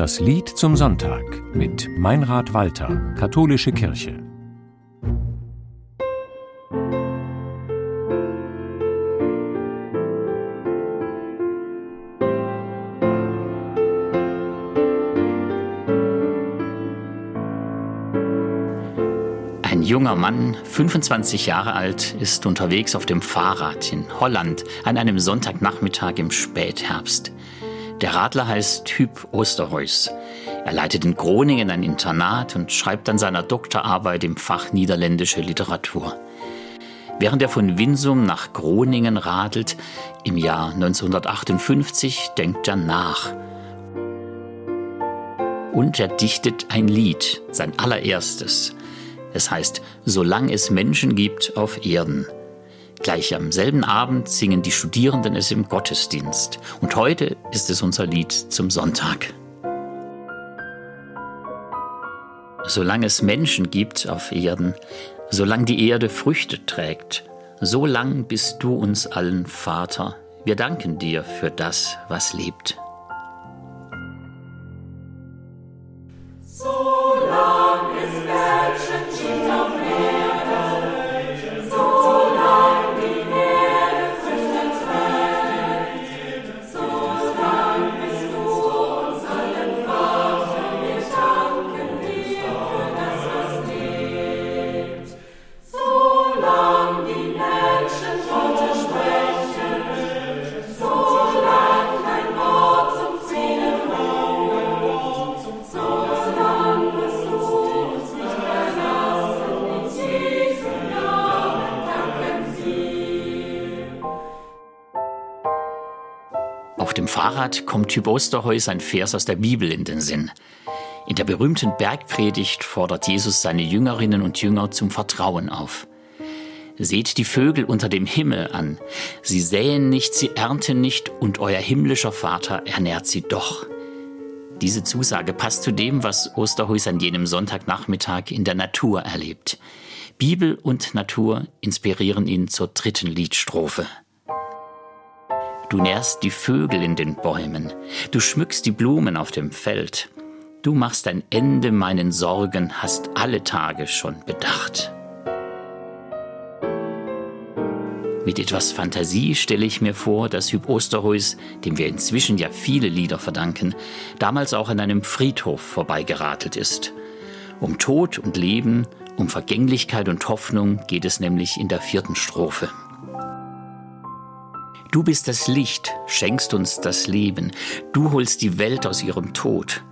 Das Lied zum Sonntag mit Meinrad Walter, Katholische Kirche. Ein junger Mann, 25 Jahre alt, ist unterwegs auf dem Fahrrad in Holland an einem Sonntagnachmittag im Spätherbst. Der Radler heißt Typ Osterhuis. Er leitet in Groningen ein Internat und schreibt an seiner Doktorarbeit im Fach niederländische Literatur. Während er von Winsum nach Groningen radelt, im Jahr 1958, denkt er nach. Und er dichtet ein Lied, sein allererstes. Es heißt, Solange es Menschen gibt auf Erden. Gleich am selben Abend singen die Studierenden es im Gottesdienst. Und heute ist es unser Lied zum Sonntag. Solange es Menschen gibt auf Erden, solange die Erde Früchte trägt, so lang bist du uns allen Vater. Wir danken dir für das, was lebt. Auf dem Fahrrad kommt Typ Osterhäus ein Vers aus der Bibel in den Sinn. In der berühmten Bergpredigt fordert Jesus seine Jüngerinnen und Jünger zum Vertrauen auf. Seht die Vögel unter dem Himmel an. Sie säen nicht, sie ernten nicht, und euer himmlischer Vater ernährt sie doch. Diese Zusage passt zu dem, was Osterhuis an jenem Sonntagnachmittag in der Natur erlebt. Bibel und Natur inspirieren ihn zur dritten Liedstrophe. Du nährst die Vögel in den Bäumen, du schmückst die Blumen auf dem Feld. Du machst ein Ende meinen Sorgen, hast alle Tage schon bedacht. Mit etwas Fantasie stelle ich mir vor, dass Hüb Osterhuis, dem wir inzwischen ja viele Lieder verdanken, damals auch an einem Friedhof vorbeigeradelt ist. Um Tod und Leben, um Vergänglichkeit und Hoffnung geht es nämlich in der vierten Strophe. Du bist das Licht, schenkst uns das Leben, du holst die Welt aus ihrem Tod.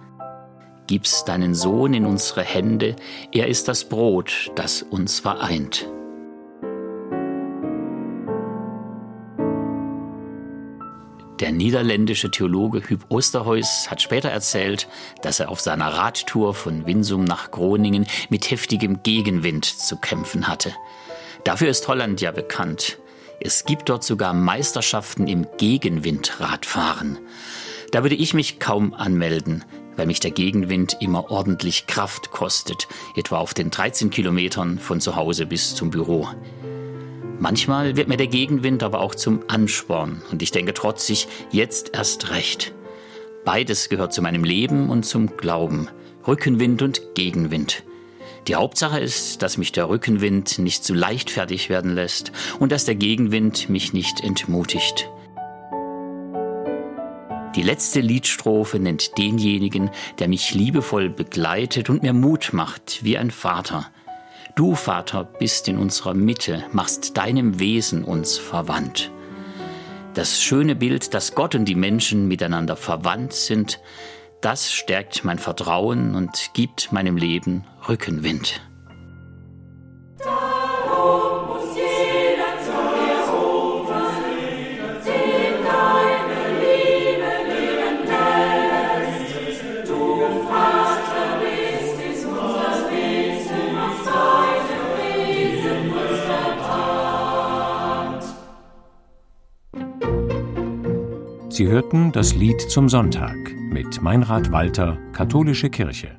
Gibst deinen Sohn in unsere Hände, er ist das Brot, das uns vereint. Der niederländische Theologe Huub Osterhuis hat später erzählt, dass er auf seiner Radtour von Winsum nach Groningen mit heftigem Gegenwind zu kämpfen hatte. Dafür ist Holland ja bekannt. Es gibt dort sogar Meisterschaften im Gegenwindradfahren. Da würde ich mich kaum anmelden, weil mich der Gegenwind immer ordentlich Kraft kostet, etwa auf den 13 Kilometern von zu Hause bis zum Büro. Manchmal wird mir der Gegenwind aber auch zum Ansporn und ich denke trotzig, jetzt erst recht. Beides gehört zu meinem Leben und zum Glauben, Rückenwind und Gegenwind. Die Hauptsache ist, dass mich der Rückenwind nicht zu leichtfertig werden lässt und dass der Gegenwind mich nicht entmutigt. Die letzte Liedstrophe nennt denjenigen, der mich liebevoll begleitet und mir Mut macht wie ein Vater. Du, Vater, bist in unserer Mitte, machst deinem Wesen uns verwandt. Das schöne Bild, dass Gott und die Menschen miteinander verwandt sind, das stärkt mein Vertrauen und gibt meinem Leben Rückenwind. Sie hörten das Lied zum Sonntag mit Meinrad Walter, Katholische Kirche.